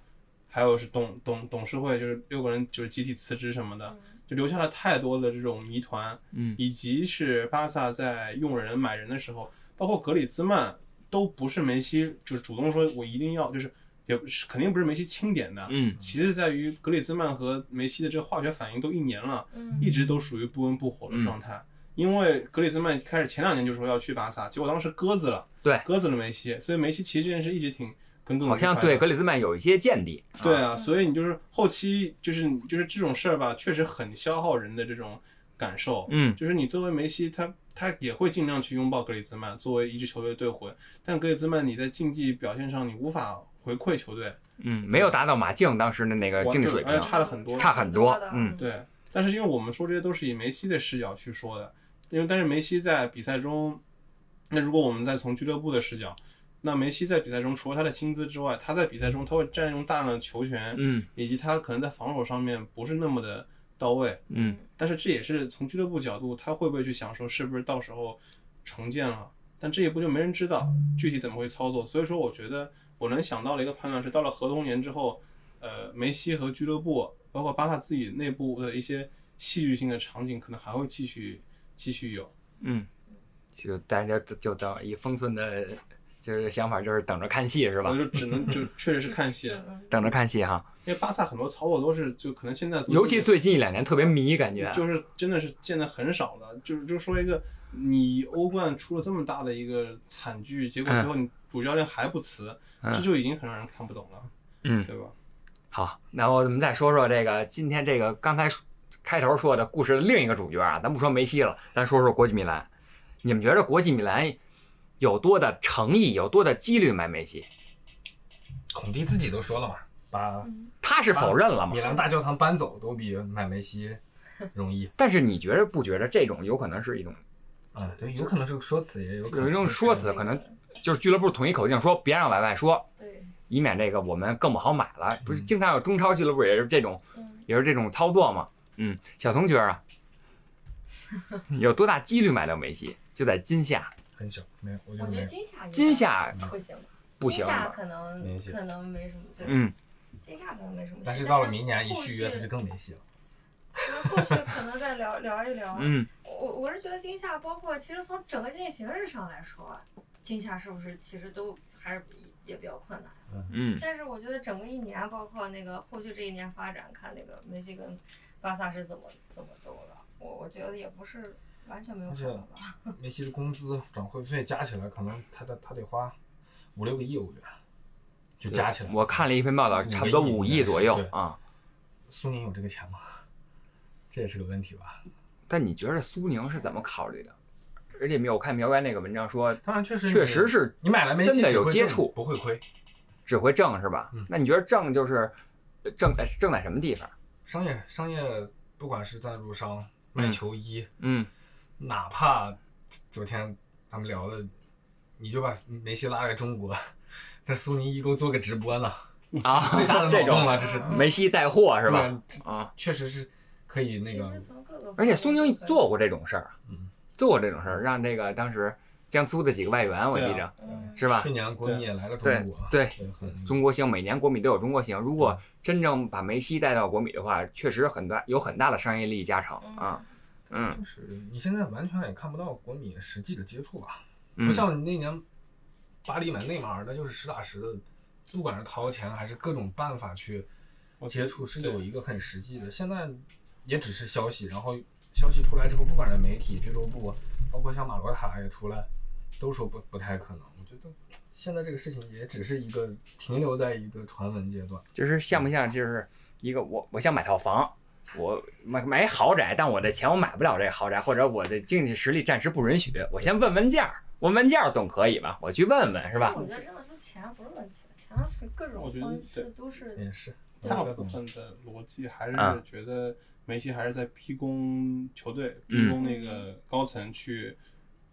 还有是董董董事会就是六个人就是集体辞职什么的，就留下了太多的这种谜团，嗯。以及是巴萨在用人买人的时候，包括格里兹曼都不是梅西就是主动说我一定要，就是也不是肯定不是梅西钦点的，嗯其次在于格里兹曼和梅西的这个化学反应都一年了，嗯一直都属于不温不火的状态。因为格里兹曼开始前两年就说要去巴萨，结果当时鸽子了，对鸽子了梅西，所以梅西其实这件事一直挺耿耿于怀的。好像对格里兹曼有一些见地。对啊，所以你就是后期就是就是这种事儿吧，确实很消耗人的这种感受。嗯就是你作为梅西，他他也会尽量去拥抱格里兹曼，作为一支球队队魂。但格里兹曼你在竞技表现上你无法回馈球队，嗯，没有达到马竞当时的那个竞技水平而且，差了很多。差很多。嗯对，但是因为我们说这些都是以梅西的视角去说的，因为但是梅西在比赛中，那如果我们再从俱乐部的视角，那梅西在比赛中除了他的薪资之外，他在比赛中他会占用大量的球权，嗯以及他可能在防守上面不是那么的到位。嗯但是这也是从俱乐部角度，他会不会去想说是不是到时候重建了？但这一步就没人知道具体怎么会操作。所以说，我觉得我能想到的一个判断是，到了合同年之后，呃，梅西和俱乐部，包括巴萨自己内部的一些戏剧性的场景，可能还会继续继续有。嗯，就大家就就当以封存的就是想法就是等着看戏是吧我？就只能就 确实是看戏，嗯等着看戏哈，因为巴萨很多操作都是就可能现在尤其最近一两年特别迷，感觉就是真的是见的很少了。就是就说一个，你欧冠出了这么大的一个惨剧，结果最后你主教练还不辞，嗯这就已经很让人看不懂了，嗯对吧？好，那我们再说说这个今天这个刚才开头说的故事的另一个主角啊，咱不说梅西了，咱说说国际米兰。你们觉得国际米兰有多的诚意，有多的几率买梅西？孔蒂自己都说了嘛，把他是否认了吗米？兰大教堂搬走都比买梅西容易。但是你觉得不觉得这种有可能是一种，啊，对，有可能是个说辞，也有可能有一种说辞，可能就是俱乐部统一口径说别让外外说，对，以免这个我们更不好买了。不是经常有中超俱乐部也是这种，嗯也是这种操作嘛？嗯，小同学啊，有多大几率买到梅西？就在今夏，很小，没有，我觉得得没有。今夏今夏不行吧，不行今夏？可能没戏可能没什么，对，嗯，今夏可能没什么。但是到了明年一续约，续他就更没戏了。后续可能再聊聊一聊。嗯，我我是觉得今夏包括其实从整个经济形势上来说，今夏是不是其实都还是比也比较困难。嗯，但是我觉得整个一年，包括那个后续这一年发展，看那个梅西跟巴萨是怎么怎么斗的，我我觉得也不是完全没有可能吧。梅西的工资、转会费加起来，可能他得他得花五六个亿欧元，就加起来。我看了一篇报道，差不多五亿左右对啊。苏宁有这个钱吗？这也是个问题吧。但你觉得苏宁是怎么考虑的？而且我看苗原那个文章说，当然，确实确实是你买了梅西真的有接触不会亏。只会挣是吧嗯？那你觉得挣就是呃挣在挣在什么地方？商业商业，不管是赞助商卖嗯球衣，嗯哪怕昨天咱们聊的，你就把梅西拉来中国，在苏宁易购做个直播呢，啊最大的这种脑洞了，这是嗯梅西带货是吧？啊，确实是可以那个而且苏宁做过这种事儿嗯，做过这种事儿，让这个当时江苏的几个外援，我记着是吧？去？年国米也来了中对国，对，中国行，每年国米都有中国行。如果真正把梅西带到国米的话，确实很大有很大的商业利益加成啊。嗯。就是你现在完全也看不到国米实际的接触吧，嗯。不像你那年巴黎买内马尔，那就是实打实的，不管是掏钱还是各种办法去接触，是有一个很实际的。现在也只是消息，然后消息出来之后，不管是媒体、俱乐部，包括像马罗塔也出来，都说不不太可能。我觉得现在这个事情也只是一个停留在一个传闻阶段。就是像不像就是一个我我想买套房，我买买豪宅，但我的钱我买不了这个豪宅，或者我的经济实力暂时不允许，我先问问价儿，问问价儿总可以吧？我去问问是吧我？觉得真的说钱不是问题，钱是各种我觉得方式都是也是，大部分的逻辑还啊是觉得梅西还是在逼宫球队、嗯逼宫那个高层去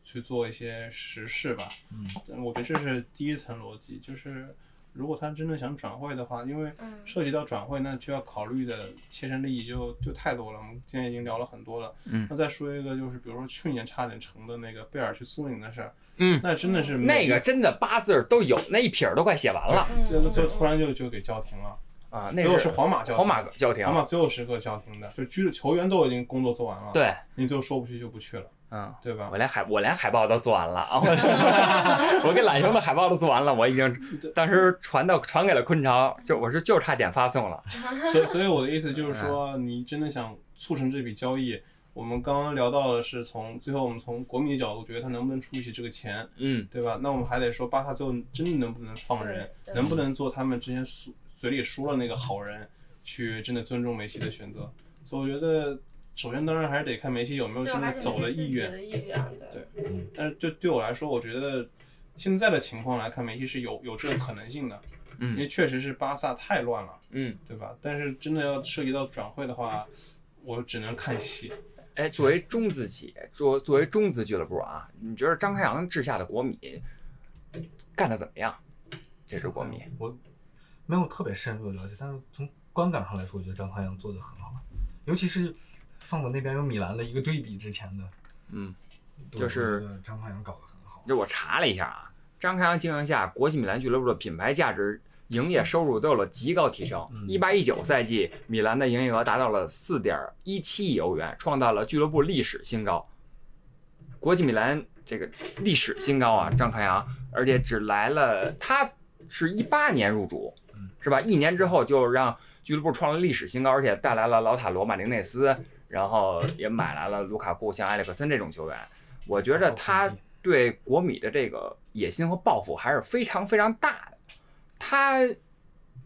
去做一些实事吧。嗯，我觉得这是第一层逻辑，就是如果他真的想转会的话，因为嗯涉及到转会，那就要考虑的切身利益就就太多了。我们今天已经聊了很多了。嗯那再说一个，就是比如说去年差点成的那个贝尔去苏宁的事儿，嗯，那真的是那个真的八字都有，那一撇儿都快写完了就就突然就就给叫停了，啊。那最后是皇马叫皇马叫停皇，马最后时刻叫停的，就拘球员都已经工作做完了，，对，你最后说不去就不去了，嗯。对吧我？连海我连海报都做完了啊！我给懒熊的海报都做完了，我已经当时传到传给了昆潮，就我是就差点发送了。所以所以我的意思就是说，你真的想促成这笔交易，我们刚刚聊到的是从最后我们从国米的角度觉得他能不能出起这个钱，嗯，对吧？那我们还得说巴萨最后真的能不能放人，能不能做他们之前嘴嘴里说了那个好人，去真的尊重梅西的选择。所以我觉得，首先当然还是得看梅西有没有对，真的走的意愿。的意愿，对。但是就对我来说，我觉得现在的情况来看，梅西是有有这个可能性的，嗯因为确实是巴萨太乱了，嗯，对吧？但是真的要涉及到转会的话，我只能看戏。哎，作为中资企业，作作为中资俱乐部啊，你觉得张开阳治下的国米干得怎么样？这支国米，我没有特别深入的了解，但是从观感上来说，我觉得张康阳做的很好，尤其是放到那边有米兰的一个对比之前的，嗯，就是张康阳搞得很好。就我查了一下啊，张康阳经营下，国际米兰俱乐部的品牌价值、营业收入都有了极高提升。一八一九赛季，米兰的营业额达到了四点一七亿欧元，创造了俱乐部历史新高。国际米兰这个历史新高啊，张康阳，而且只来了，他是一八年入主，是吧？一年之后就让俱乐部创了历史新高，而且带来了老塔罗、马丁内斯，然后也买来了卢卡库、像埃里克森这种球员。我觉着他对国米的这个野心和抱负还是非常非常大的。他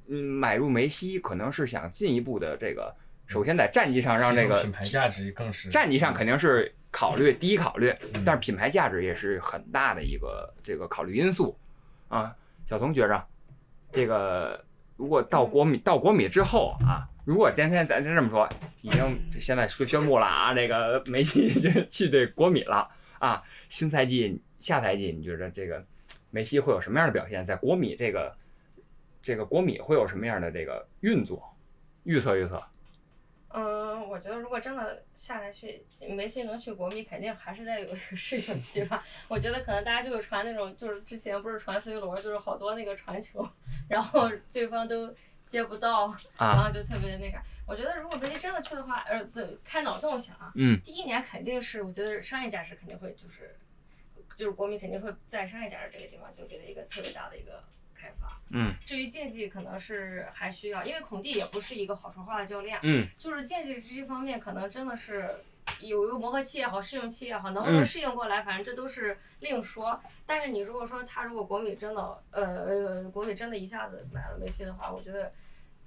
嗯买入梅西，可能是想进一步的这个，首先在战绩上让这个品牌价值更是战绩上肯定是考虑第一考虑，嗯但是品牌价值也是很大的一个这个考虑因素啊。小童觉着，这个如果到国米到国米之后啊，如果今天咱就这么说，已经现在宣宣布了啊，这个梅西这去这国米了啊，新赛季下赛季你觉得这个梅西会有什么样的表现？在国米这个这个国米会有什么样的这个运作？预测预测。嗯，我觉得如果真的下来去梅西能去国米，肯定还是得有一个适应期吧。我觉得可能大家就会传那种，就是之前不是传 C 罗，就是好多那个传球，然后对方都接不到，然啊，后就特别那啥。我觉得如果梅西真的去的话，呃，自开脑洞想啊，嗯第一年肯定是我觉得商业价值肯定会就是，就是国米肯定会在商业价值这个地方就给他一个特别大的一个开发。嗯至于竞技可能是还需要，因为孔蒂也不是一个好说话的教练，嗯就是竞技这方面可能真的是有一个磨合期也好，适应期也好，能不能嗯适应过来，反正这都是另说。但是你如果说他如果国米真的呃呃国米真的一下子买了梅西的话，我觉得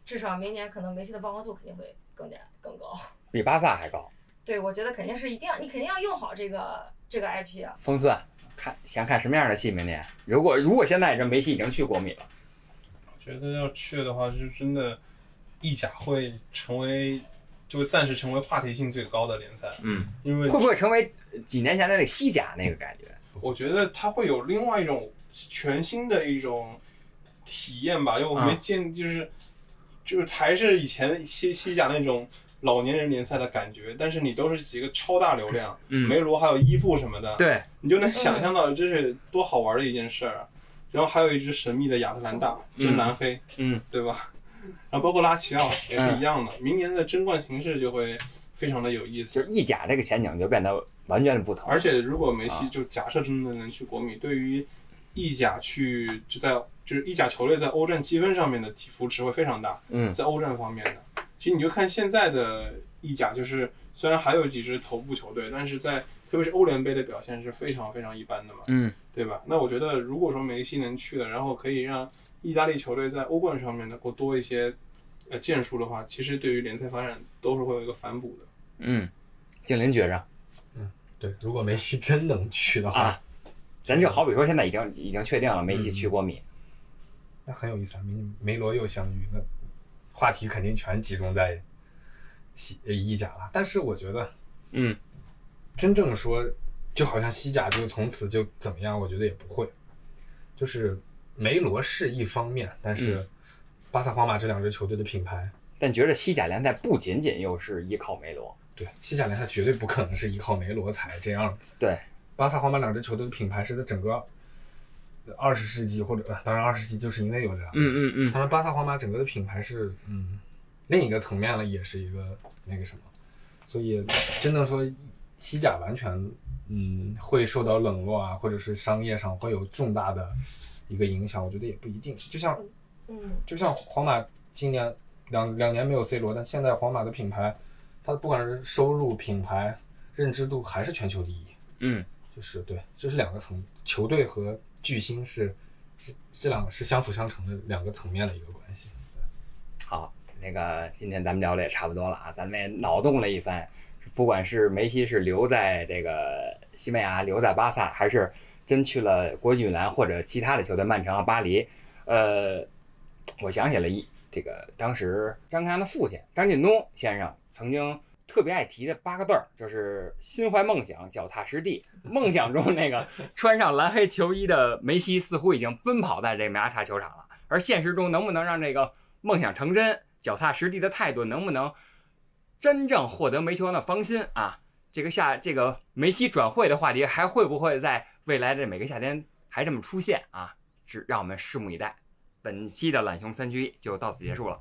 至少明年可能梅西的曝光度肯定会更加更高。比巴萨还高。对，我觉得肯定是一定要你肯定要用好这个这个 IP 啊。封算，看想看什么样的戏明年。如果如果现在这梅西已经去国米了，我觉得要去的话，就真的意甲会成为，就会暂时成为话题性最高的联赛，嗯，因为会不会成为几年前的那个西甲那个感觉？我觉得它会有另外一种全新的一种体验吧，因为我没啊见，就是就是还是以前西西甲那种老年人联赛的感觉，但是你都是几个超大流量，嗯梅罗还有伊布什么的，对，你就能想象到这是多好玩的一件事。然后还有一支神秘的亚特兰大，真蓝黑，嗯，对吧？然后包括拉齐奥也是一样的，明年的争冠形势就会非常的有意思。就是意甲这个前景就变得完全不同。而且如果梅啊西就假设真的能去国米，对于意甲去就在就是意甲球队在欧战积分上面的提扶持会非常大，嗯在欧战方面的。其实你就看现在的意甲，就是虽然还有几支头部球队，但是在特别是欧联杯的表现是非常非常一般的嘛，嗯对吧？那我觉得如果说梅西能去了，然后可以让意大利球队在欧冠上面能够多一些呃建树的话，其实对于联赛发展都是会有一个反哺的。嗯，静林觉着嗯对，如果梅西真能去的话，啊，咱就好比说现在已经已经确定了梅西去国米，那很有意思啊。梅梅罗又相遇，那话题肯定全集中在西呃意甲了。但是我觉得嗯真正说，就好像西甲就从此就怎么样，我觉得也不会。就是梅罗是一方面，但是巴萨、皇马这两支球队的品牌，但觉得西甲联赛不仅仅又是依靠梅罗，对西甲联赛绝对不可能是依靠梅罗才这样的。对，巴萨、皇马两支球队的品牌是在整个二十世纪或者呃当然二十世纪就是因为有这样，嗯嗯嗯，当然巴萨、皇马整个的品牌是嗯另一个层面了，也是一个那个什么，所以真的说西甲完全嗯会受到冷落啊，或者是商业上会有重大的一个影响，我觉得也不一定。就像嗯，就像皇马今年两两年没有 C 罗，但现在皇马的品牌，它不管是收入、品牌、认知度还是全球第一。嗯，就是对，这是两个层，球队和巨星是是这两个是相辅相成的两个层面的一个关系。好，那个今天咱们聊的也差不多了啊，咱们也脑洞了一番，不管是梅西是留在这个西班牙，留在巴萨，还是真去了国际米兰或者其他的球队，曼城啊、巴黎，呃，我想起了一这个当时张康阳的父亲张近东先生曾经特别爱提的八个字儿，就是心怀梦想，脚踏实地。梦想中那个 穿上蓝黑球衣的梅西似乎已经奔跑在这梅阿查球场了，而现实中能不能让这个梦想成真，脚踏实地的态度能不能真正获得梅球王的芳心啊？这个夏这个梅西转会的话题还会不会在未来的每个夏天还这么出现啊？是让我们拭目以待。本期的懒熊三缺一就到此结束了，